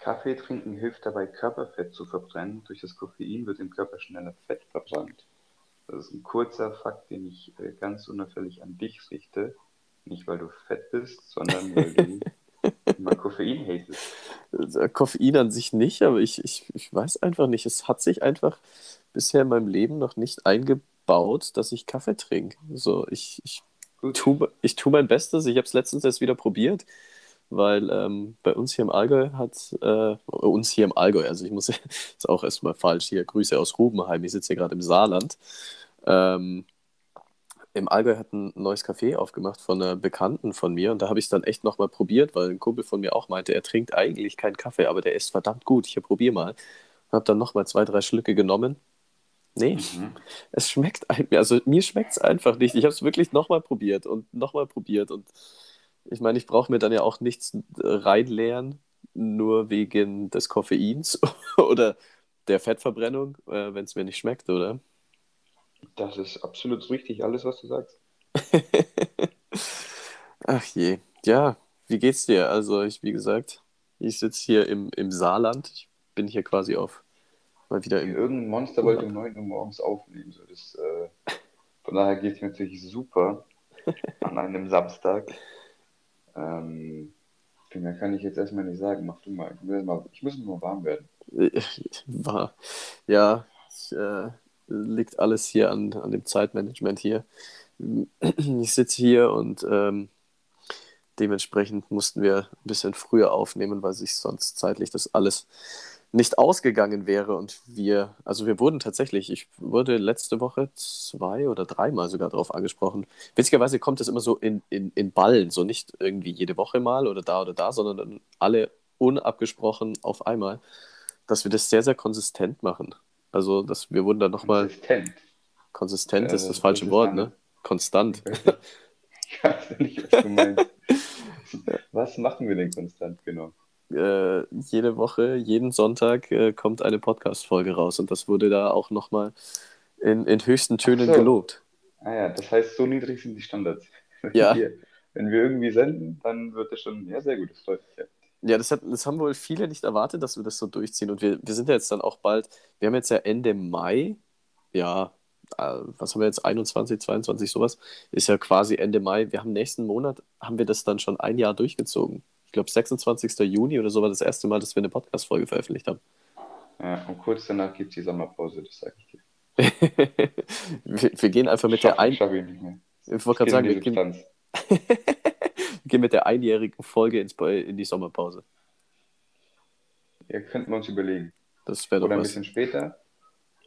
Kaffee trinken hilft dabei, Körperfett zu verbrennen. Durch das Koffein wird im Körper schneller Fett verbrannt. Das ist ein kurzer Fakt, den ich äh, ganz unauffällig an dich richte. Nicht, weil du fett bist, sondern weil du immer Koffein hatest. Äh, Koffein an sich nicht, aber ich, ich, ich weiß einfach nicht. Es hat sich einfach bisher in meinem Leben noch nicht eingebaut, dass ich Kaffee trinke. So, ich, ich, tue, ich tue mein Bestes. Ich habe es letztens erst wieder probiert, weil ähm, bei uns hier im Allgäu hat, äh, uns hier im Allgäu, also ich muss jetzt auch erstmal falsch hier, Grüße aus Rubenheim, ich sitze hier gerade im Saarland. Ähm, Im Allgäu hat ein neues Café aufgemacht von einer Bekannten von mir und da habe ich es dann echt nochmal probiert, weil ein Kumpel von mir auch meinte, er trinkt eigentlich keinen Kaffee, aber der ist verdammt gut, ich probiere mal. Habe dann nochmal zwei, drei Schlücke genommen. Nee, mhm. es schmeckt mir, also mir schmeckt es einfach nicht. Ich habe es wirklich nochmal probiert und nochmal probiert und ich meine, ich brauche mir dann ja auch nichts reinleeren, nur wegen des Koffeins oder der Fettverbrennung, äh, wenn es mir nicht schmeckt, oder? Das ist absolut richtig, alles, was du sagst. Ach je. Ja, wie geht's dir? Also, ich, wie gesagt, ich sitze hier im, im Saarland. Ich bin hier quasi auf mal wieder im. Irgendein Monster wollte um 9 Uhr morgens aufnehmen. So. Das, äh, von daher geht es mir natürlich super an einem Samstag. Ähm, mehr kann ich jetzt erstmal nicht sagen. Mach du mal. Ich muss, mal, ich muss mal warm werden. Ja, ich, äh, liegt alles hier an, an dem Zeitmanagement hier. Ich sitze hier und ähm, dementsprechend mussten wir ein bisschen früher aufnehmen, weil sich sonst zeitlich das alles nicht ausgegangen wäre. Und wir, also wir wurden tatsächlich, ich wurde letzte Woche zwei oder dreimal sogar darauf angesprochen. Witzigerweise kommt es immer so in, in, in Ballen, so nicht irgendwie jede Woche mal oder da oder da, sondern alle unabgesprochen auf einmal, dass wir das sehr, sehr konsistent machen. Also das, wir wurden dann nochmal. Konsistent. Konsistent ist das falsche Wort, ne? Konstant. Ich weiß nicht, was du meinst. Was machen wir denn konstant, genau? Äh, jede Woche, jeden Sonntag äh, kommt eine Podcast-Folge raus und das wurde da auch nochmal in, in höchsten Tönen so. gelobt. Ah ja, das heißt, so niedrig sind die Standards. Ja. Hier, wenn wir irgendwie senden, dann wird das schon, ja, sehr gut, das freut mich ja. Ja, das, hat, das haben wohl viele nicht erwartet, dass wir das so durchziehen. Und wir, wir sind ja jetzt dann auch bald, wir haben jetzt ja Ende Mai, ja, äh, was haben wir jetzt, 21, 22, sowas, ist ja quasi Ende Mai. Wir haben nächsten Monat, haben wir das dann schon ein Jahr durchgezogen. Ich glaube, 26. Juni oder so war das erste Mal, dass wir eine Podcast-Folge veröffentlicht haben. Ja, und kurz danach gibt es die Sommerpause, das sage ich dir. wir, wir, gehen einfach mit Schaff, der ein... Ich, ich wollte gerade sagen, wir gehen... gehen mit der einjährigen Folge ins, in die Sommerpause. Ja, könnten wir uns überlegen. Das wäre doch Oder ein was. bisschen später.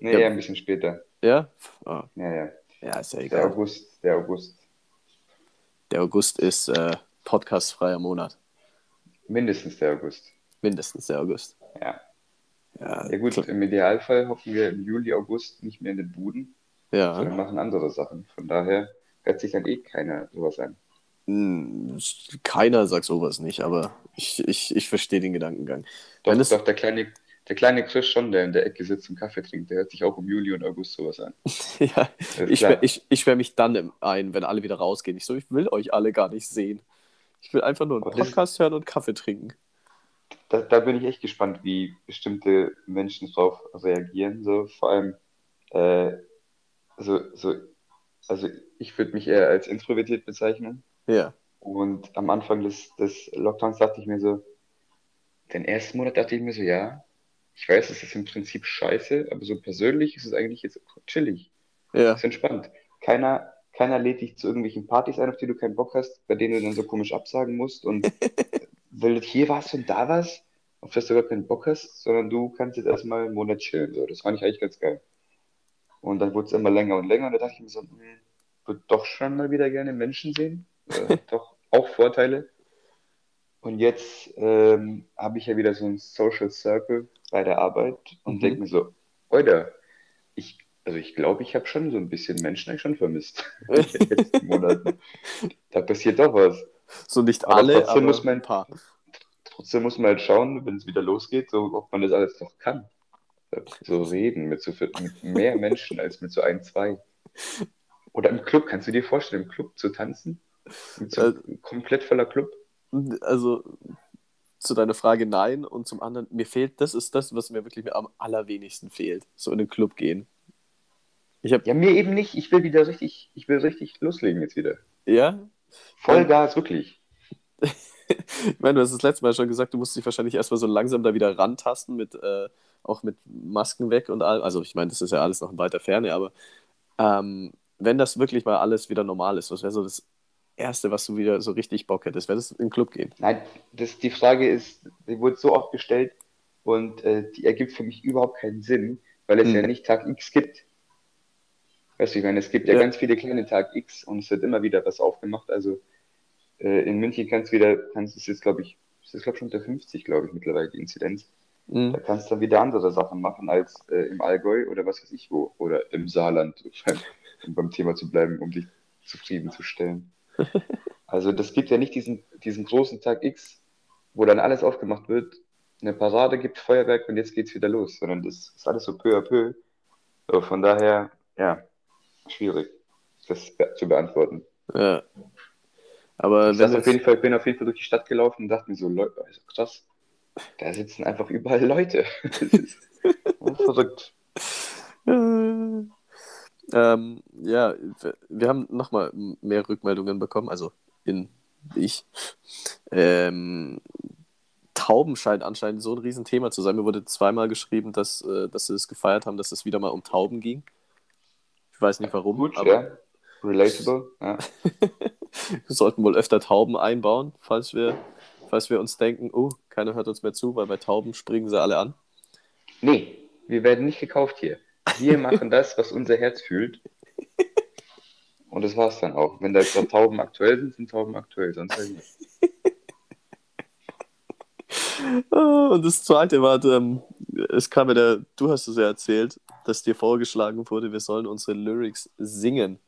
Nee, ja. eher ein bisschen später. Ja? Oh. Ja, ja. Ja, ist ja egal. Der August, der August. Der August ist äh, podcastfreier Monat. Mindestens der August. Mindestens der August. Ja. Ja, ja gut, klar. im Idealfall hoffen wir im Juli, August nicht mehr in den Buden. Ja. Sondern machen andere Sachen. Von daher hört sich dann eh keiner sowas an. Hm, keiner sagt sowas nicht, aber ich, ich, ich verstehe den Gedankengang. Doch, es... doch der, kleine, der kleine Chris schon, der in der Ecke sitzt und Kaffee trinkt, der hört sich auch im Juli und August sowas an. ja, ich ich, ich sperr mich dann ein, wenn alle wieder rausgehen. Ich so, ich will euch alle gar nicht sehen. Ich will einfach nur einen aber Podcast hören und Kaffee trinken. Da, da, bin ich echt gespannt, wie bestimmte Menschen drauf reagieren. So, vor allem, äh, so, so, also ich würde mich eher als introvertiert bezeichnen. Ja. Und am Anfang des, des Lockdowns dachte ich mir so, den ersten Monat dachte ich mir so, ja, ich weiß, es ist im Prinzip scheiße, aber so persönlich ist es eigentlich jetzt chillig. Ja. Ist entspannt. Keiner, keiner lädt dich zu irgendwelchen Partys ein, auf die du keinen Bock hast, bei denen du dann so komisch absagen musst und will hier was und da was, auf das du gar keinen Bock hast, sondern du kannst jetzt erstmal einen Monat chillen. So. Das fand ich eigentlich ganz geil. Und dann wurde es immer länger und länger und da dachte ich mir so, hm, würde doch schon mal wieder gerne Menschen sehen äh, doch auch Vorteile. Und jetzt ähm, habe ich ja wieder so ein Social Circle bei der Arbeit und mhm. denke mir so, Alter, ich, also ich glaube, ich habe schon so ein bisschen Menschen eigentlich schon vermisst in den letzten Monaten. Da passiert doch was. So nicht aber alle, aber muss man, ein paar. Trotzdem muss man halt schauen, wenn es wieder losgeht, so, ob man das alles noch kann. So reden mit, so, mit mehr Menschen als mit so ein, zwei. Oder im Club, kannst du dir vorstellen, im Club zu tanzen? So äh, komplett voller Club? Also, zu deiner Frage nein und zum anderen, mir fehlt, das ist das, was mir wirklich am allerwenigsten fehlt, so in den Club gehen. Ich hab, ja, mir eben nicht. Ich will wieder richtig, ich will richtig loslegen jetzt wieder. Ja? Vollgas, wirklich. ich meine, du hast das letzte Mal schon gesagt, du musst dich wahrscheinlich erstmal so langsam da wieder rantasten, mit, äh, auch mit Masken weg und all. Also, ich meine, das ist ja alles noch in weiter Ferne, aber ähm, wenn das wirklich mal alles wieder normal ist, was wäre so das Erste, was du wieder so richtig Bock hättest? Wäre das in den Club gehen? Nein, das, die Frage ist, die wurde so oft gestellt und äh, die ergibt für mich überhaupt keinen Sinn, weil es hm. ja nicht Tag X gibt. Weißt du, ich meine, es gibt ja, ja, ganz viele kleine Tag X und es wird immer wieder was aufgemacht. Also äh, in München kannst du wieder, kannst du es jetzt, glaube ich, es ist glaube schon unter 50, glaube ich, mittlerweile die Inzidenz. Mhm. Da kannst du dann wieder andere Sachen machen als äh, im Allgäu oder was weiß ich wo. Oder im Saarland, um beim Thema zu bleiben, um dich zufriedenzustellen. Also das gibt ja nicht diesen, diesen großen Tag X, wo dann alles aufgemacht wird, eine Parade gibt, Feuerwerk und jetzt geht's wieder los, sondern das ist alles so peu à peu. So, von daher, ja, schwierig, das zu beantworten. Ja. Aber ich, wenn auf jeden Fall, bin auf jeden Fall durch die Stadt gelaufen und dachte mir so, Leute, also krass, da sitzen einfach überall Leute. Das ist verrückt. Ähm, ja, wir haben nochmal mehr Rückmeldungen bekommen, also in ich. Ähm, Tauben scheint anscheinend so ein Riesenthema zu sein. Mir wurde zweimal geschrieben, dass, äh, dass sie es gefeiert haben, dass es wieder mal um Tauben ging. Weiß nicht warum. Gut, aber... ja. Relatable, ja. wir sollten wohl öfter Tauben einbauen, falls wir, falls wir uns denken, oh, keiner hört uns mehr zu, weil bei Tauben springen sie alle an. Nee, wir werden nicht gekauft hier. Wir machen das, was unser Herz fühlt. Und das war's dann auch. Wenn da Tauben aktuell sind, sind Tauben aktuell, sonst halt nicht. Ah, und das zweite war, ähm, es kam mir der, du hast es ja erzählt, dass dir vorgeschlagen wurde, wir sollen unsere Lyrics singen.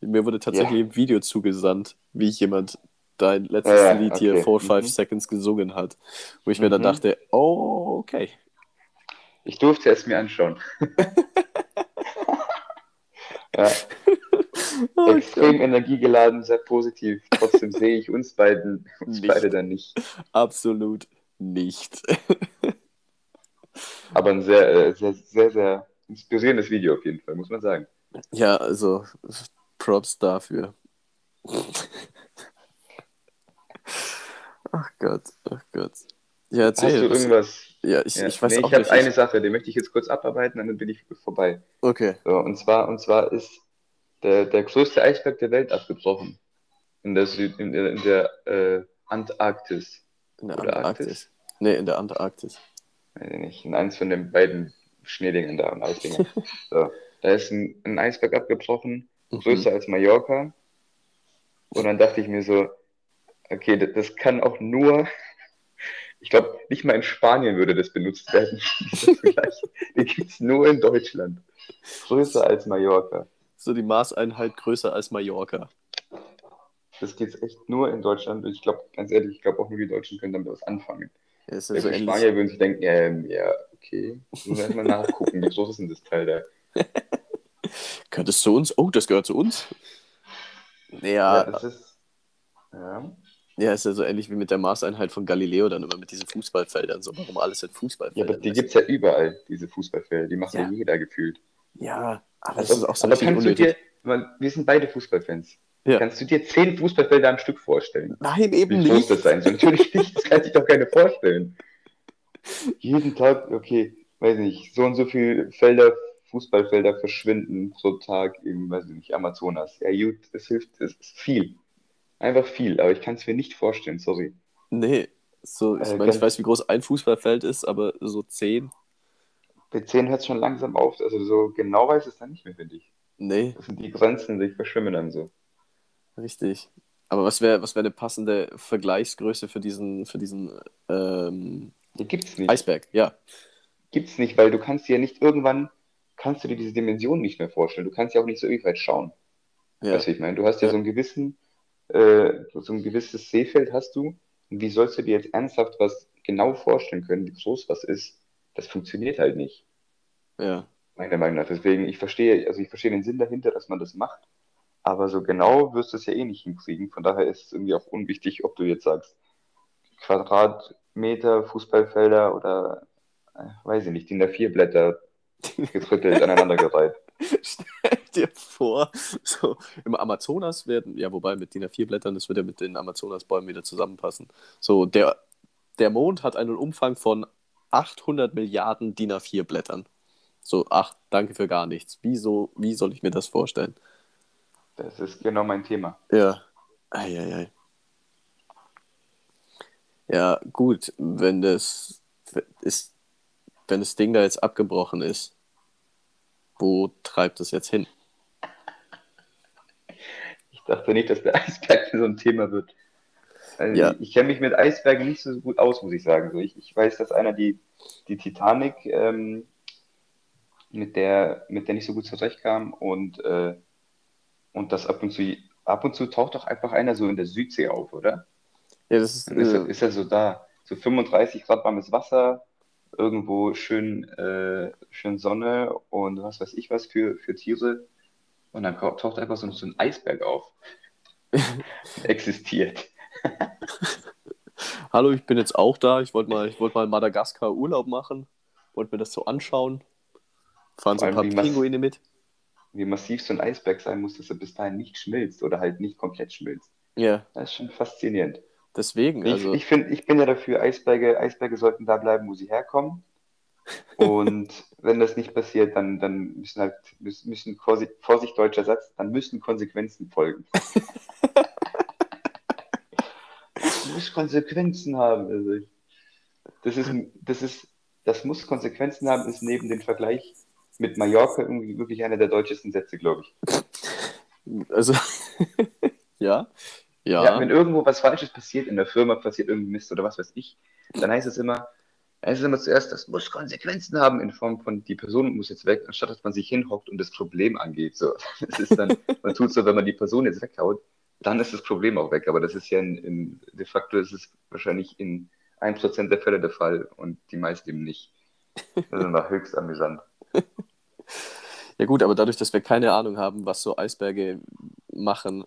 Mir wurde tatsächlich ja. ein Video zugesandt, wie jemand dein letztes ja, Lied okay. hier, 4 5 mhm. Seconds, gesungen hat. Wo ich mhm. mir dann mhm. dachte, oh, okay. Ich durfte es mir anschauen. ja. Oh, Extrem Gott. energiegeladen, sehr positiv. Trotzdem sehe ich uns beiden, uns beide dann nicht. Absolut nicht. Aber ein sehr, äh, sehr, sehr, sehr inspirierendes Video auf jeden Fall, muss man sagen. Ja, also Props dafür. ach Gott, ach Gott. Ja, erzähl. Hast du irgendwas? Ja, ich, ja. ich weiß nee, auch ich habe eine Sache, die möchte ich jetzt kurz abarbeiten, dann bin ich vorbei. Okay. So, und zwar, und zwar ist der, der größte Eisberg der Welt abgebrochen. In der, Süd, in der, in der äh, Antarktis. In der Oder Antarktis? Arktis? Nee, in der Antarktis. Weiß ich nicht. In eins von den beiden Schneedingen da und Eisdingen. so, da ist ein, ein Eisberg abgebrochen Mhm. größer mhm. als Mallorca. Und dann dachte ich mir so, okay, das, das kann auch nur, ich glaube, nicht mal in Spanien würde das benutzt werden. Die gibt es nur in Deutschland. Größer als Mallorca. So die Maßeinheit größer als Mallorca. Das geht echt nur in Deutschland. Ich glaube, ganz ehrlich, ich glaube auch nur die Deutschen können damit was anfangen. Ja, ist ja so Spanier würden sich denken, ähm, ja, okay, müssen wir erstmal nachgucken, wie groß ist denn das Teil da? Gehört es zu uns? Oh, das gehört zu uns? Ja. Ja, das ist. Ja. Ja, ist ja so ähnlich wie mit der Maßeinheit von Galileo, dann immer mit diesen Fußballfeldern. So, warum alles in Fußballfeldern? Ja, aber die gibt es ja überall, diese Fußballfelder. Die macht ja, ja jeder gefühlt. Ja, aber also, das ist auch so aber kannst du dir, wir sind beide Fußballfans. Ja. Kannst du dir zehn Fußballfelder am Stück vorstellen? Nein, eben wie nicht. das sein? So, natürlich nicht, das kann sich doch keiner vorstellen. Jeden Tag, okay, weiß nicht, so und so viele Felder Fußballfelder verschwinden pro Tag im, weiß ich nicht, Amazonas. Ja, gut, es hilft, es ist viel. Einfach viel, aber ich kann es mir nicht vorstellen, sorry. Nee, so, ich äh, meine, ich weiß, wie groß ein Fußballfeld ist, aber so zehn. Bei zehn hört es schon langsam auf, also so genau weiß es dann nicht mehr, finde ich. Nee. Das sind die Grenzen, die verschwimmen dann so. Richtig. Aber was wäre was wär eine passende Vergleichsgröße für diesen, für diesen ähm, gibt's nicht. Eisberg? Ja. Gibt's nicht, weil du kannst ja nicht irgendwann kannst du dir diese Dimension nicht mehr vorstellen. Du kannst ja auch nicht so ewig weit schauen. Ja. Weißt du, ich meine, du hast ja, ja, so einen gewissen, äh, so ein gewisses Seefeld hast du. Und wie sollst du dir jetzt ernsthaft was genau vorstellen können, wie groß was ist? Das funktioniert halt nicht. Ja. Meiner Meinung nach. Deswegen, ich verstehe, also ich verstehe den Sinn dahinter, dass man das macht. Aber so genau wirst du es ja eh nicht hinkriegen. Von daher ist es irgendwie auch unwichtig, ob du jetzt sagst, Quadratmeter Fußballfelder oder, äh, weiß ich nicht, DIN A4-Blätter gedrittelt aneinandergereiht. Stell dir vor, so im Amazonas werden, ja, wobei mit DIN A4-Blättern, das würde ja mit den Amazonasbäumen wieder zusammenpassen. So, der, der Mond hat einen Umfang von 800 Milliarden DIN A4-Blättern. So, ach, danke für gar nichts. Wieso, wie soll ich mir das vorstellen? Das ist genau mein Thema. Ja. Eieiei. Ja, gut, wenn das ist, wenn das Ding da jetzt abgebrochen ist, wo treibt es jetzt hin? Ich dachte nicht, dass der Eisberg so ein Thema wird. Also ja. Ich, ich kenne mich mit Eisbergen nicht so gut aus, muss ich sagen. ich, ich weiß, dass einer die, die Titanic ähm, mit der, mit der nicht so gut zurechtkam und, äh, und das ab und zu ab und zu taucht doch einfach einer so in der Südsee auf, oder? Ja, das ist. Ist, er, ist er so da? So 35 Grad warmes Wasser, irgendwo schön, äh, schön Sonne und was weiß ich was für, für Tiere. Und dann taucht einfach so, so ein Eisberg auf. Existiert. Hallo, ich bin jetzt auch da. Ich wollte mal, wollt mal in Madagaskar Urlaub machen. Wollte mir das so anschauen. Fahren so ein paar Pinguine mit. Wie massiv so ein Eisberg sein muss, dass er bis dahin nicht schmilzt oder halt nicht komplett schmilzt. Ja. Das ist schon faszinierend. Deswegen, also. Ich, ich, find, ich bin ja dafür, Eisberge, Eisberge sollten da bleiben, wo sie herkommen. Und wenn das nicht passiert, dann, dann müssen halt, müssen, müssen Vorsicht, deutscher Satz, dann müssen Konsequenzen folgen. das muss Konsequenzen haben. Also ich, das ist, das ist, das muss Konsequenzen haben, ist neben dem Vergleich mit Mallorca irgendwie wirklich einer der deutschesten Sätze, glaube ich. Also, ja. Ja. ja. Wenn irgendwo was Falsches passiert, in der Firma passiert irgendwie Mist oder was weiß ich, dann heißt es immer, heißt es immer zuerst, das muss Konsequenzen haben in Form von, die Person muss jetzt weg, anstatt dass man sich hinhockt und das Problem angeht. So, das ist dann, man tut so, wenn man die Person jetzt weghaut, dann ist das Problem auch weg. Aber das ist ja in, in de facto ist es wahrscheinlich in 1% der Fälle der Fall und die meisten eben nicht. Das ist immer höchst amüsant. Ja gut, aber dadurch, dass wir keine Ahnung haben, was so Eisberge machen,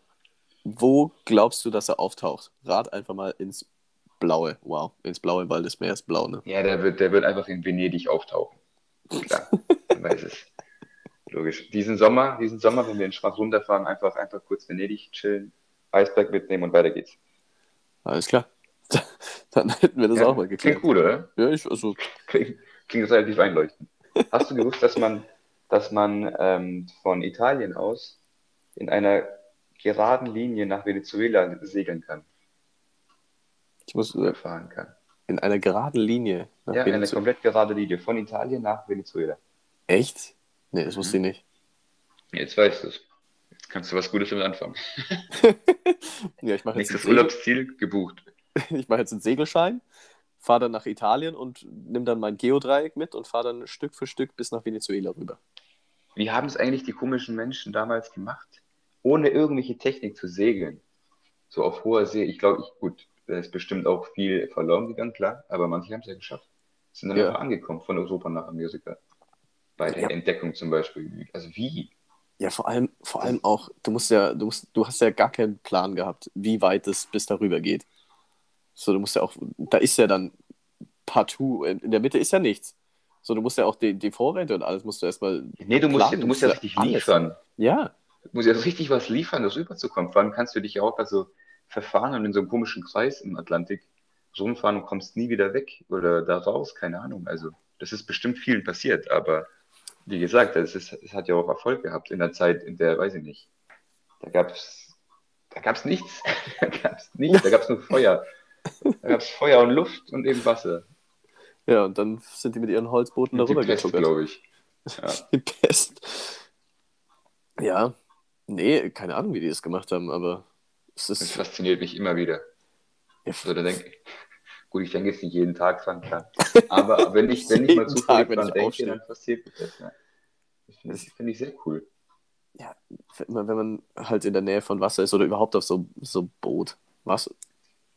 wo glaubst du, dass er auftaucht? Rat einfach mal ins Blaue. Wow, ins Blaue, weil das Meer ist blau, ne? Ja, der wird, der wird einfach in Venedig auftauchen. Klar, man weiß es. Logisch. Diesen Sommer, diesen Sommer, wenn wir in Schwarz runterfahren, einfach, einfach kurz Venedig chillen, Eisberg mitnehmen und weiter geht's. Alles klar. Dann hätten wir das ja, auch mal geklärt. Klingt cool, oder? Ja, ich, also... Klingt, klingt relativ einleuchtend. Hast du gewusst, dass man, dass man ähm, von Italien aus in einer geraden Linie nach Venezuela segeln kann? Ich muss äh, fahren kann. In einer geraden Linie nach Ja, Venezuela. eine komplett gerade Linie von Italien nach Venezuela. Echt? Nee, das wusste ich nicht. Jetzt weißt du es. Jetzt kannst du was Gutes damit anfangen. ja, ich mache jetzt Nächstes Urlaubsziel gebucht. ich mache jetzt einen Segelschein fahre dann nach Italien und nehme dann mein Geodreieck mit und fahre dann Stück für Stück bis nach Venezuela rüber. Wie haben es eigentlich die komischen Menschen damals gemacht, ohne irgendwelche Technik zu segeln? So auf hoher See. Ich glaube, ich, gut, da ist bestimmt auch viel verloren gegangen, klar, aber manche haben es ja geschafft. Sind dann ja. einfach angekommen von Europa nach Amerika. Bei der ja. Entdeckung zum Beispiel. Also wie? Ja, vor allem, vor allem auch, du musst ja, du musst, du hast ja gar keinen Plan gehabt, wie weit es bis darüber geht. So, du musst ja auch, da ist ja dann partout, in der Mitte ist ja nichts. So, du musst ja auch die, die Vorräte und alles musst du erstmal. Nee, du musst, ja, du musst ja richtig liefern. Ja. Du musst ja richtig was liefern, das rüberzukommen. Vor allem kannst du dich ja auch also verfahren und in so einem komischen Kreis im Atlantik rumfahren und kommst nie wieder weg oder da raus, keine Ahnung. Also, das ist bestimmt vielen passiert, aber wie gesagt, es, ist, es hat ja auch Erfolg gehabt in der Zeit, in der, weiß ich nicht, da gab es da gab's nichts. da gab es nichts, da gab es nur Feuer. Da gab es Feuer und Luft und eben Wasser. Ja, und dann sind die mit ihren Holzbooten darüber Pest, glaube ich. Ja. Die Pest. Ja, nee, keine Ahnung, wie die das gemacht haben, aber es ist. Das fasziniert mich immer wieder. Ja. Also, da denke gut, ich denke jetzt nicht jeden Tag dran, klar. Aber wenn ich, wenn ich mal zufällig dran denke, aufstehe. dann passiert das. Ja. Das finde ich sehr cool. Ja, wenn man halt in der Nähe von Wasser ist oder überhaupt auf so, so Boot. Was,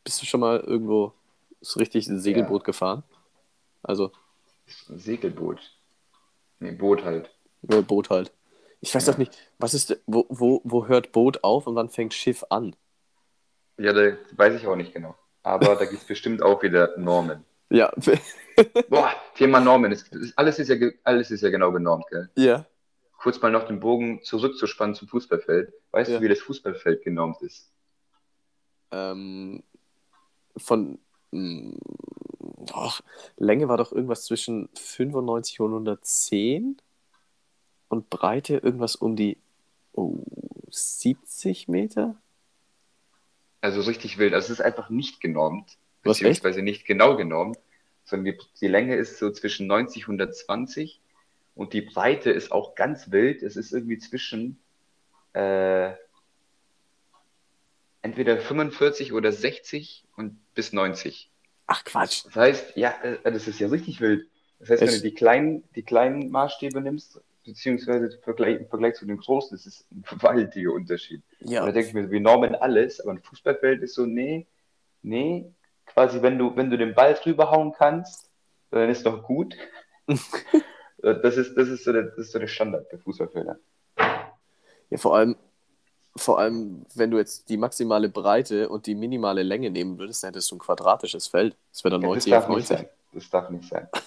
bist du schon mal irgendwo so richtig ein Segelboot ja. gefahren? Also. Ein Segelboot. Nee, Boot halt. Ja, Boot halt. Ich weiß doch nicht, was ist, wo, wo, wo hört Boot auf und wann fängt Schiff an? Ja, da weiß ich auch nicht genau. aber da gibt es bestimmt auch wieder Normen. Ja. Boah, Thema Normen. Das, das, alles, ist ja, alles ist ja genau genormt, gell? Ja. Kurz mal noch den Bogen zurückzuspannen zum Fußballfeld. Weißt ja. du, wie das Fußballfeld genormt ist? Ähm, von mh, hm, oh, Länge war doch irgendwas zwischen 95 und 110 und Breite irgendwas um die oh, 70 Meter? Also richtig wild. Also es ist einfach nicht genormt, Was, beziehungsweise echt? nicht genau genormt, sondern die, die Länge ist so zwischen 90 und 120 und die Breite ist auch ganz wild. Es ist irgendwie zwischen äh, entweder 45 oder 60 und bis 90. Ach Quatsch. Das heißt, ja, äh, das ist ja richtig wild. Das heißt, wenn du die kleinen, die kleinen Maßstäbe nimmst, beziehungsweise im Vergleich, im Vergleich zu den großen, das ist ein gewaltiger Unterschied. Ja. Da denke ich mir, wir normen alles, aber ein Fußballfeld ist so, nee, nee, quasi, wenn du, wenn du den Ball drüber hauen kannst, dann ist doch gut. das, ist, das, ist so der, das ist so der Standard der Fußballfelder. Ja, vor allem, vor allem, wenn du jetzt die maximale Breite und die minimale Länge nehmen würdest, dann hättest du ein quadratisches Feld. Das wäre dann ja, 90 auf 90. Das darf nicht sein.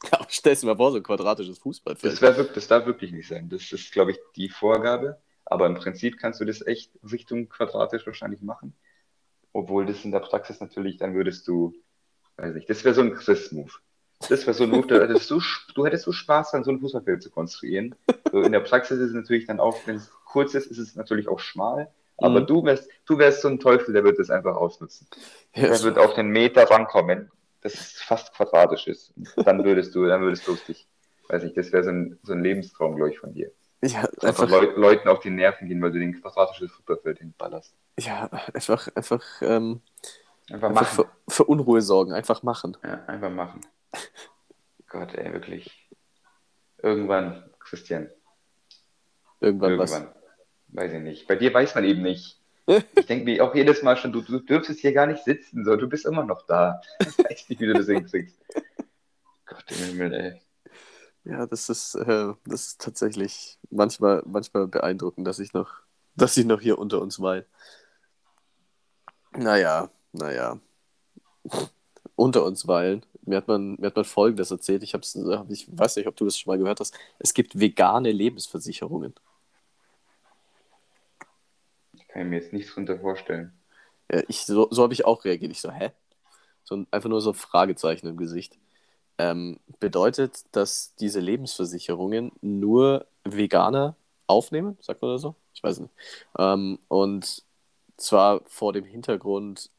Ja, stell dir mal vor, so ein quadratisches Fußballfeld. Das, wär, das darf wirklich nicht sein. Das ist, glaube ich, die Vorgabe. Aber im Prinzip kannst du das echt Richtung quadratisch wahrscheinlich machen. Obwohl das in der Praxis natürlich, dann würdest du, weiß nicht, das wäre so ein Chris-Move. Das wäre so ein Move, da hättest du, du hättest so Spaß dann so ein Fußballfeld zu konstruieren. So in der Praxis ist es natürlich dann auch, wenn es kurz ist, ist es natürlich auch schmal. Aber mhm. du wärst, du wärst so ein Teufel, der wird das einfach ausnutzen. Ja, der wird auf den Meter rankommen das fast quadratisch ist. Dann würdest du, dann würdest du dich, weiß ich, das wäre so ein, so ein Lebenstraum, glaube ich, von dir. Ja, einfach, einfach Leu Leuten auf die Nerven gehen, weil du den quadratischen Fußballfeld hinballerst. Ja, einfach, einfach, ähm, einfach, einfach für, für, Unruhe sorgen, einfach machen. Ja, einfach machen. Gott, ey, wirklich. Irgendwann, Christian. Irgendwann, Irgendwann. was? Weiß ich nicht. Bei dir weiß man eben nicht. Ich denke mir auch jedes Mal schon, du, du dürftest hier gar nicht sitzen, so, du bist immer noch da. Ich weiß nicht, wie du das hinkriegst. Gott im Himmel, ey. Ja, das ist, äh, das ist tatsächlich manchmal, manchmal beeindruckend, dass ich noch, dass ich noch hier unter uns weile. Naja, naja. unter uns weilen. Mir hat man, mir hat man Folgendes erzählt. Ich, hab's, ich weiß nicht, ob du das schon mal gehört hast. Es gibt vegane Lebensversicherungen. Kann ich mir jetzt nichts drunter vorstellen. Ja, ich, so, so habe ich auch reagiert. Ich so, hä? So, einfach nur so Fragezeichen im Gesicht. Ähm, bedeutet, dass diese Lebensversicherungen nur Veganer aufnehmen, sagt man das so? Ich weiß nicht. Ähm, und zwar vor dem Hintergrund,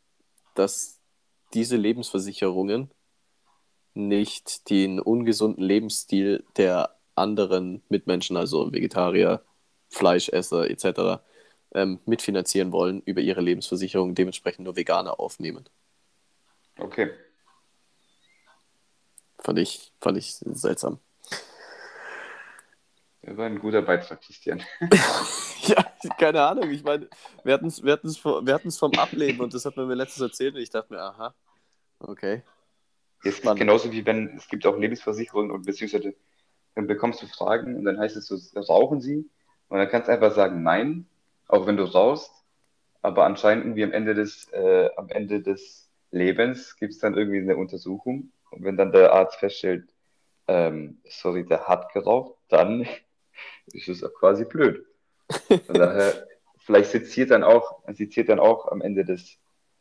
dass diese Lebensversicherungen nicht den ungesunden Lebensstil der anderen Mitmenschen, also Vegetarier, Fleischesser etc., ähm, mitfinanzieren wollen über ihre Lebensversicherung, dementsprechend nur Veganer aufnehmen. Okay. Fand ich, fand ich seltsam. Das war ein guter Beitrag, Christian. ja, keine Ahnung. Ich meine, wir hatten es wir wir vom Ableben und das hat man mir letztens erzählt und ich dachte mir, aha, okay. Es ist genauso wie wenn es gibt auch Lebensversicherungen und beziehungsweise dann bekommst du Fragen und dann heißt es so, rauchen sie? Und dann kannst du einfach sagen, nein auch wenn du rauchst, aber anscheinend irgendwie am Ende des, äh, am Ende des Lebens gibt es dann irgendwie eine Untersuchung und wenn dann der Arzt feststellt, ähm, sorry, der hat geraucht, dann ist es auch quasi blöd. Von daher, vielleicht seziert dann auch, seziert dann auch am Ende des,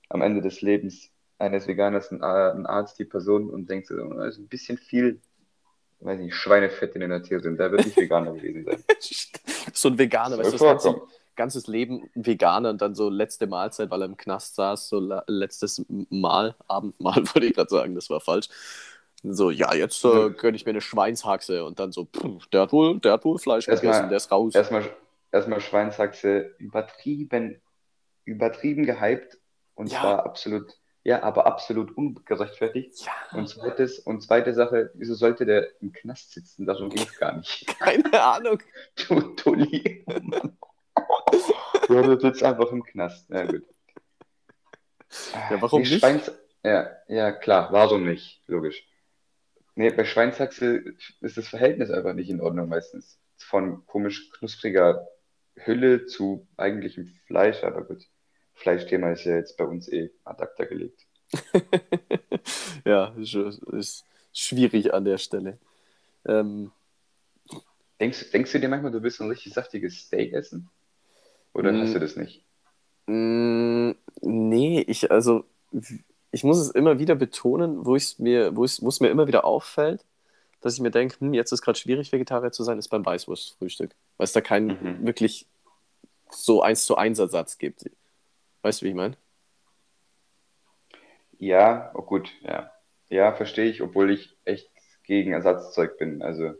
am Ende des Lebens eines Veganers ein, ein Arzt die Person und denkt so, das ist ein bisschen viel, weiß nicht, Schweinefett in der Tier sind. Der wird nicht Veganer gewesen sein. so ein Veganer, weißt du, das ganze, ganzes Leben Veganer und dann so letzte Mahlzeit, weil er im Knast saß, so letztes Mal, Abendmahl wollte ich gerade sagen, das war falsch. So, ja, jetzt äh, gönne ich mir eine Schweinshaxe und dann so, pff, der, hat wohl, der hat wohl Fleisch erstmal, gegessen, der ist raus. Erstmal, erstmal Schweinshaxe übertrieben, übertrieben gehypt und ja. zwar absolut, ja, aber absolut ungerechtfertigt. Ja. Und, zweites, und zweite Sache, wieso sollte der im Knast sitzen? Darum ging es gar nicht. Keine Ahnung. Du Tolli. ja, du sitzt einfach im Knast. Ja, gut. Ja, warum nee, nicht? Schweins ja, ja, klar, warum nicht? Logisch. Nee, bei Schweinshaxe ist das Verhältnis einfach nicht in Ordnung meistens. Von komisch knuspriger Hülle zu eigentlichem Fleisch, aber gut. Fleischthema ist ja jetzt bei uns eh ad acta gelegt. ja, ist, ist, schwierig an der Stelle. Ähm, denkst, denkst du dir manchmal, du willst ein richtig saftiges Steak essen? Oder hast du das nicht? Nee, ich, also, ich muss es immer wieder betonen, wo es mir, wo es mir immer wieder auffällt, dass ich mir denke, hm, jetzt ist gerade schwierig, Vegetarier zu sein, ist beim Weißwurstfrühstück. Weil es da keinen mhm. wirklich so eins zu eins Ersatz gibt. Weißt du, wie ich meine? Ja, oh gut, ja. Ja, verstehe ich, obwohl ich echt gegen Ersatzzeug bin. Also,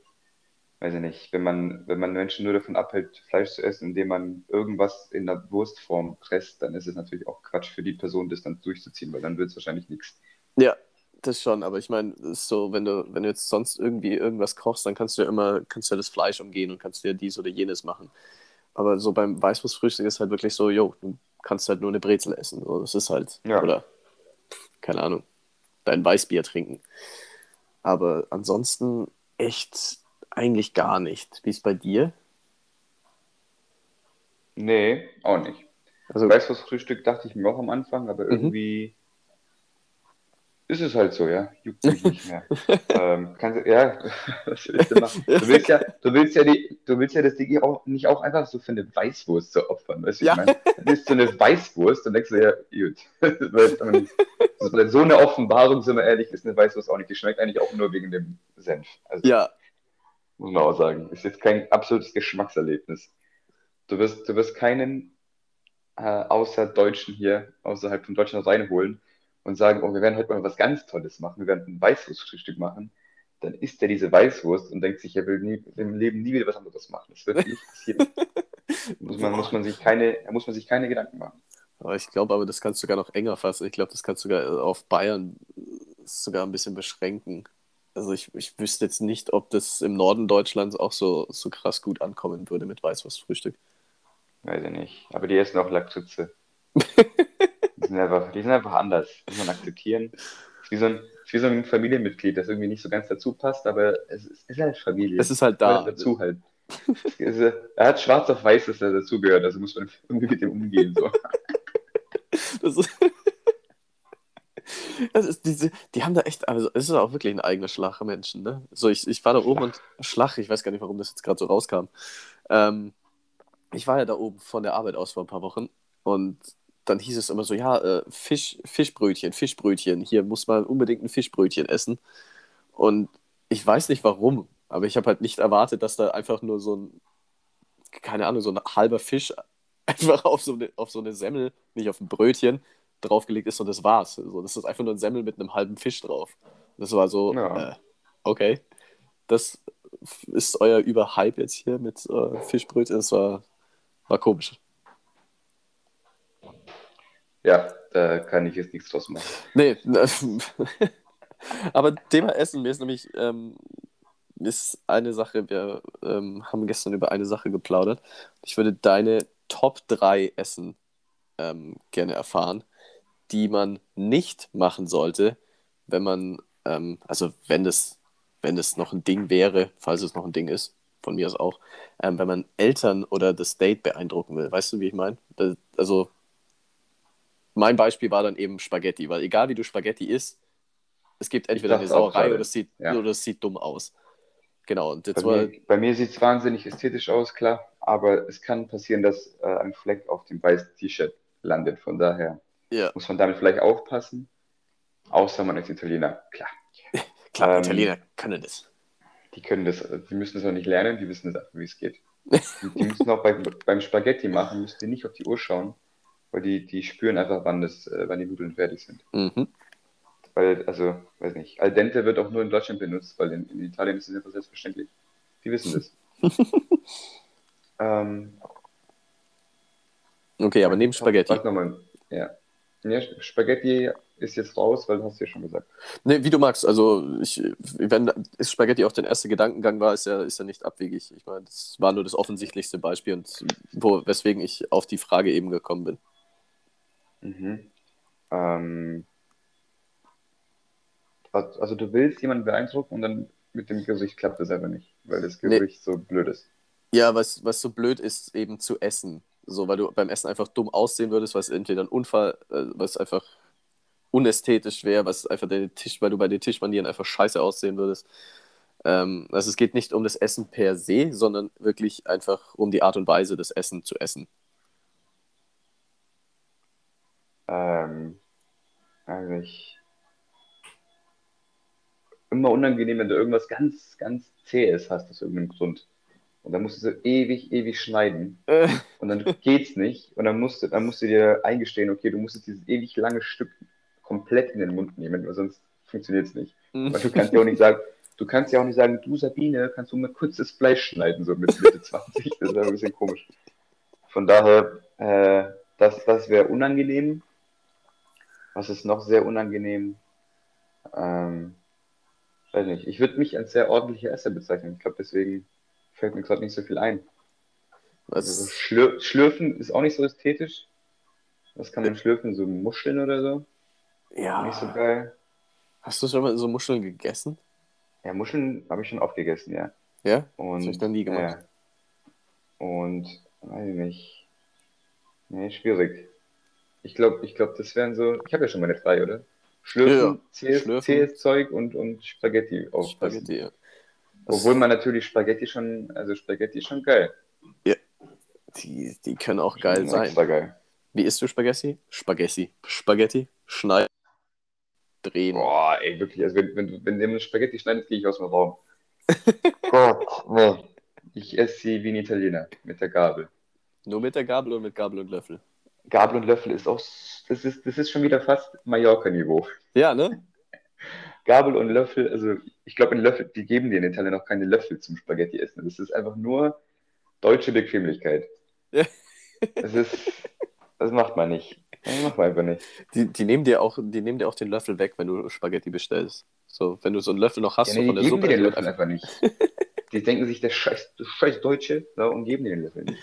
weiß ich nicht, wenn man, wenn man Menschen nur davon abhält, Fleisch zu essen, indem man irgendwas in der Wurstform presst, dann ist es natürlich auch Quatsch für die Person, das dann durchzuziehen, weil dann wird es wahrscheinlich nichts. Ja, das schon, aber ich meine, so, wenn du, wenn du jetzt sonst irgendwie irgendwas kochst, dann kannst du ja immer, kannst du ja das Fleisch umgehen und kannst dir dies oder jenes machen. Aber so beim Weißwurstfrühstück ist halt wirklich so, jo, du kannst halt nur eine Brezel essen. So, das ist halt, ja. oder, keine Ahnung, dein Weißbier trinken. Aber ansonsten echt eigentlich gar nicht. Wie ist bei dir? Nee, auch nicht. Also, Weißwurstfrühstück dachte ich mir auch am Anfang, aber mhm. irgendwie ist es halt so, ja. Juckt mich nicht mehr. ähm, kannst, ja, was willst du machen? Du willst ja, du willst ja, die, du willst ja das Ding auch nicht auch einfach so für eine Weißwurst zu opfern, weißt du? Ja. Ich meine, dann isst du eine Weißwurst und denkst du ja, gut. so eine Offenbarung, sind wir ehrlich, ist eine Weißwurst auch nicht. Die schmeckt eigentlich auch nur wegen dem Senf. Also, ja. Muss man auch sagen. Ist jetzt kein absolutes Geschmackserlebnis. Du wirst, du wirst keinen äh, außer Deutschen hier, außerhalb von Deutschland reinholen, und sagen, oh, wir werden heute mal was ganz Tolles machen, wir werden ein Weißwurstfrühstück machen, dann isst er diese Weißwurst und denkt sich, er will nie, im Leben nie wieder was anderes machen. Das wird nicht passieren. muss, man, muss, man sich keine, muss man sich keine Gedanken machen. Aber ich glaube aber, das kannst du sogar noch enger fassen. Ich glaube, das kannst du sogar auf Bayern sogar ein bisschen beschränken. Also ich, ich wüsste jetzt nicht, ob das im Norden Deutschlands auch so, so krass gut ankommen würde mit Weißwurstfrühstück. Weiß ich nicht. Aber die essen auch Lakritze. Die sind einfach, die sind einfach anders. Muss man akzeptieren. Wie so, ein, wie so ein Familienmitglied, das irgendwie nicht so ganz dazu passt, aber es ist, ist halt Familie. Es ist halt da. Dazu halt. er hat schwarz auf weiß, dass er dazugehört, also muss man irgendwie mit dem umgehen. So. Das ist, das ist diese, die haben da echt, also es ist auch wirklich ein eigener Schlag Menschen, ne? So, ich, ich war da oben und Schlag, ich weiß gar nicht, warum das jetzt gerade so rauskam. Ähm, ich war ja da oben von der Arbeit aus vor ein paar Wochen und dann hieß es immer so, ja, äh, Fisch, Fischbrötchen, Fischbrötchen, hier muss man unbedingt ein Fischbrötchen essen. Und ich weiß nicht warum, aber ich habe halt nicht erwartet, dass da einfach nur so ein, keine Ahnung, so ein halber Fisch einfach auf so eine, auf so eine Semmel, nicht auf ein Brötchen, draufgelegt ist und das war's. So, das ist einfach nur ein Semmel mit einem halben Fisch drauf. Das war so, ja. äh, okay, das ist euer Überhype jetzt hier mit äh, Fischbrötchen. Das war, war komisch. Ja, da kann ich jetzt nichts draus machen. Nee, aber Thema Essen, mir ist nämlich ähm, ist eine Sache, wir ähm, haben gestern über eine Sache geplaudert. Ich würde deine Top 3 Essen ähm, gerne erfahren, die man nicht machen sollte, wenn man, ähm, also wenn es, wenn es noch ein Ding wäre, falls es noch ein Ding ist, von mir aus auch, ähm, wenn man Eltern oder das Date beeindrucken will. Weißt du, wie ich meine? Also mein Beispiel war dann eben Spaghetti, weil egal wie du Spaghetti isst, es gibt entweder eine Sauerei oder es, sieht, ja. oder es sieht dumm aus. Genau. Und jetzt bei, mir, bei mir sieht es wahnsinnig ästhetisch aus, klar, aber es kann passieren, dass äh, ein Fleck auf dem weißen T-Shirt landet. Von daher ja. muss man damit vielleicht aufpassen. Außer man ist Italiener, klar. klar, ähm, Italiener können das. Die können das, die müssen es auch nicht lernen, die wissen es einfach, wie es geht. die, die müssen auch bei, beim Spaghetti machen, müssen die nicht auf die Uhr schauen weil die, die spüren einfach, wann, das, äh, wann die Nudeln fertig sind. Mhm. Weil, also, weiß nicht, Al dente wird auch nur in Deutschland benutzt, weil in, in Italien ist es einfach selbstverständlich. Die wissen das. ähm, okay, aber neben Spaghetti. Warte nochmal. Ja. Ja. Spaghetti ist jetzt raus, weil du hast ja schon gesagt. Nee, wie du magst. Also, ich, wenn ist Spaghetti auch dein erster Gedankengang war, ist ja, ist ja nicht abwegig. Ich meine, das war nur das offensichtlichste Beispiel und wo, weswegen ich auf die Frage eben gekommen bin. Mhm. Ähm, also du willst jemanden beeindrucken und dann mit dem Gesicht klappt es aber nicht, weil das Gericht nee. so blöd ist. Ja, was, was so blöd ist, eben zu essen. So, weil du beim Essen einfach dumm aussehen würdest, weil es entweder ein Unfall, äh, was einfach unästhetisch wäre, was einfach der Tisch, weil du bei den Tischmanieren einfach scheiße aussehen würdest. Ähm, also es geht nicht um das Essen per se, sondern wirklich einfach um die Art und Weise, das Essen zu essen. Ähm, eigentlich immer unangenehm, wenn du irgendwas ganz, ganz Zähes hast aus irgendeinem Grund. Und dann musst du so ewig, ewig schneiden. Äh. Und dann geht's nicht. Und dann musst, du, dann musst du dir eingestehen, okay, du musst jetzt dieses ewig lange Stück komplett in den Mund nehmen, weil sonst funktioniert es nicht. Mhm. Weil du kannst ja auch nicht sagen, du kannst ja auch nicht sagen, du Sabine, kannst du mal kurz das Fleisch schneiden, so mit Mitte 20. Das ist ein bisschen komisch. Von daher, äh, das, das wäre unangenehm. Was ist noch sehr unangenehm? Ähm, weiß nicht. Ich würde mich als sehr ordentlicher Esser bezeichnen. Ich glaube, deswegen fällt mir gerade nicht so viel ein. Was? Also Schlür Schlürfen ist auch nicht so ästhetisch. Was kann man schlürfen? So Muscheln oder so? Ja. Nicht so geil. Hast du schon mal so Muscheln gegessen? Ja, Muscheln habe ich schon oft gegessen, ja. Ja? Und, das habe ich dann nie gemacht. Ja. Und, weiß ich nicht. Nee, schwierig. Ich glaube, ich glaub, das wären so. Ich habe ja schon meine drei, oder? Schlürfen, ja, zähes, Zeug und, und Spaghetti auch. Spaghetti, ja. Obwohl man natürlich Spaghetti schon, also Spaghetti schon geil. Ja. Die, die können auch geil sein. Extra geil. Wie isst du Spaghetti? Spaghetti. Spaghetti. Schneiden. Drehen. Boah, ey, wirklich. Also, wenn, wenn, wenn du Spaghetti schneidest, gehe ich aus dem Raum. Gott, nee. Ich esse sie wie ein Italiener. Mit der Gabel. Nur mit der Gabel oder mit Gabel und Löffel? Gabel und Löffel ist auch, das ist, das ist schon wieder fast Mallorca-Niveau. Ja, ne? Gabel und Löffel, also ich glaube, in Löffel, die geben dir in Italien noch keine Löffel zum Spaghetti essen. Das ist einfach nur deutsche Bequemlichkeit. das ist, das macht man nicht. Das macht man einfach nicht. Die, die, nehmen dir auch, die nehmen dir auch den Löffel weg, wenn du Spaghetti bestellst. So, wenn du so einen Löffel noch hast, ja, nee, so von der geben Suppe. Die den Löffel einfach nicht. die denken sich, der scheiß, der scheiß Deutsche, ja, und geben dir den Löffel nicht.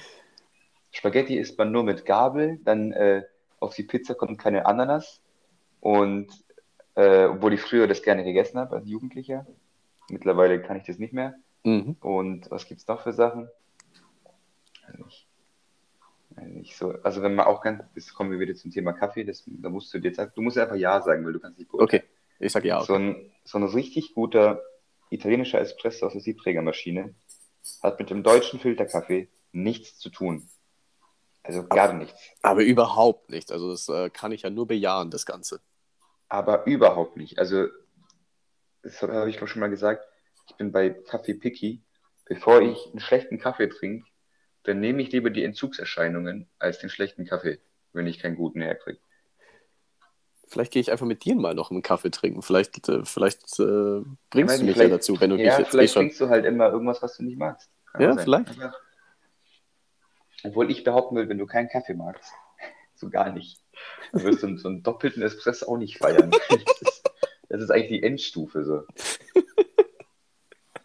Spaghetti isst man nur mit Gabel, dann äh, auf die Pizza kommt keine Ananas. Und äh, obwohl ich früher das gerne gegessen habe als Jugendlicher. Mittlerweile kann ich das nicht mehr. Mhm. Und was gibt es noch für Sachen? Also ich, nicht so, also wenn man auch ganz, jetzt kommen wir wieder zum Thema Kaffee, das, da musst du dir sagen, du musst einfach Ja sagen, weil du kannst nicht beurteilen. Okay, ich sag Ja. Okay. So, ein, so ein richtig guter italienischer Espresso aus der Siebträgermaschine hat mit dem deutschen Filterkaffee nichts zu tun. Also gar aber, nichts. Aber überhaupt nichts. Also das äh, kann ich ja nur bejahen, das Ganze. Aber überhaupt nicht. Also, das habe ich schon mal gesagt, ich bin bei Kaffee Picky. Bevor ich einen schlechten Kaffee trinke, dann nehme ich lieber die Entzugserscheinungen als den schlechten Kaffee, wenn ich keinen guten herkriege. Vielleicht gehe ich einfach mit dir mal noch einen Kaffee trinken. Vielleicht, äh, vielleicht äh, bringst ja, du mich ja dazu, wenn du ja, dich jetzt vielleicht eh trinkst du halt immer irgendwas, was du nicht magst. Kann ja, vielleicht. Einfach, obwohl ich behaupten will, wenn du keinen Kaffee magst, so gar nicht, dann wirst du so einen doppelten Espresso auch nicht feiern. Das ist, das ist eigentlich die Endstufe so.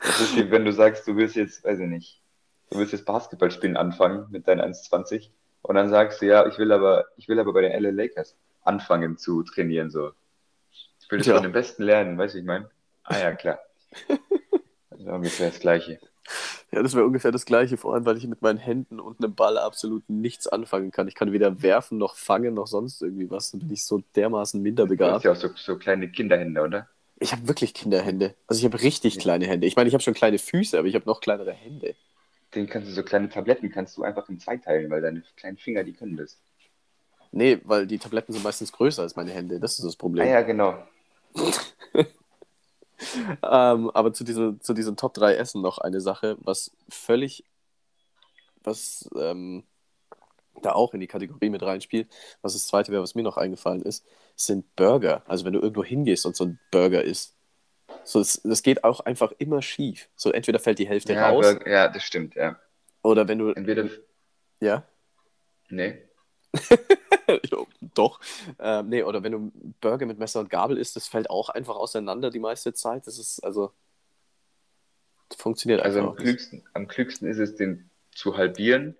Das ist wie wenn du sagst, du willst jetzt, weiß ich nicht, du willst jetzt Basketballspielen anfangen mit deinen 1,20 und dann sagst du, ja, ich will aber, ich will aber bei den LA Lakers anfangen zu trainieren so. Ich will das ja. von den Besten lernen, weißt du, ich meine? Ah ja, klar. Das ist ungefähr das Gleiche. Ja, das wäre ungefähr das Gleiche, vor allem, weil ich mit meinen Händen und einem Ball absolut nichts anfangen kann. Ich kann weder werfen noch fangen noch sonst irgendwie was. Dann bin ich so dermaßen minder begabt. Du hast ja auch so, so kleine Kinderhände, oder? Ich habe wirklich Kinderhände. Also ich habe richtig kleine Hände. Ich meine, ich habe schon kleine Füße, aber ich habe noch kleinere Hände. Den kannst du so kleine Tabletten kannst du einfach in zwei teilen, weil deine kleinen Finger, die können das. Nee, weil die Tabletten sind meistens größer als meine Hände. Das ist das Problem. Ah ja, genau. ähm, aber zu, diese, zu diesen Top 3 Essen noch eine Sache, was völlig, was ähm, da auch in die Kategorie mit reinspielt, was das zweite wäre, was mir noch eingefallen ist, sind Burger. Also wenn du irgendwo hingehst und so ein Burger isst. So, das, das geht auch einfach immer schief. So entweder fällt die Hälfte ja, raus. Burger, ja, das stimmt, ja. Oder wenn du. Entweder. Ja? Nee. Doch. Ähm, nee, oder wenn du Burger mit Messer und Gabel isst, das fällt auch einfach auseinander die meiste Zeit. Das ist also. Das funktioniert also einfach. Also am klügsten, am klügsten ist es, den zu halbieren,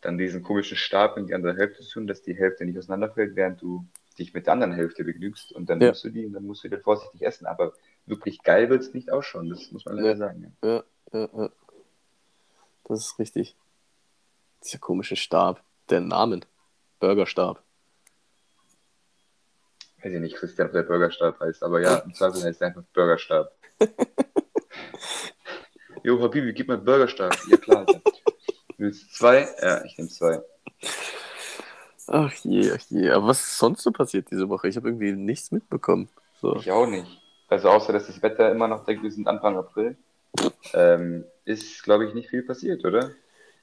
dann diesen komischen Stab in die andere Hälfte zu tun, dass die Hälfte nicht auseinanderfällt, während du dich mit der anderen Hälfte begnügst und dann ja. nimmst du die und dann musst du wieder vorsichtig essen. Aber wirklich geil wird es nicht ausschauen, das muss man leider ja. sagen. Ja. ja, ja, Das ist richtig. Dieser komische Stab. der Namen. Burgerstab. Weiß ich nicht, Christian, ob der Burgerstab heißt, aber ja, im Zweifel heißt er einfach Burgerstab. jo, Habibi, gib mir Burgerstab. Ja, klar. Alter. Willst du zwei? Ja, ich nehme zwei. Ach je, ach je. Aber was ist sonst so passiert diese Woche? Ich habe irgendwie nichts mitbekommen. So. Ich auch nicht. Also außer, dass das Wetter immer noch denkt, wir sind Anfang April, ähm, ist, glaube ich, nicht viel passiert, oder?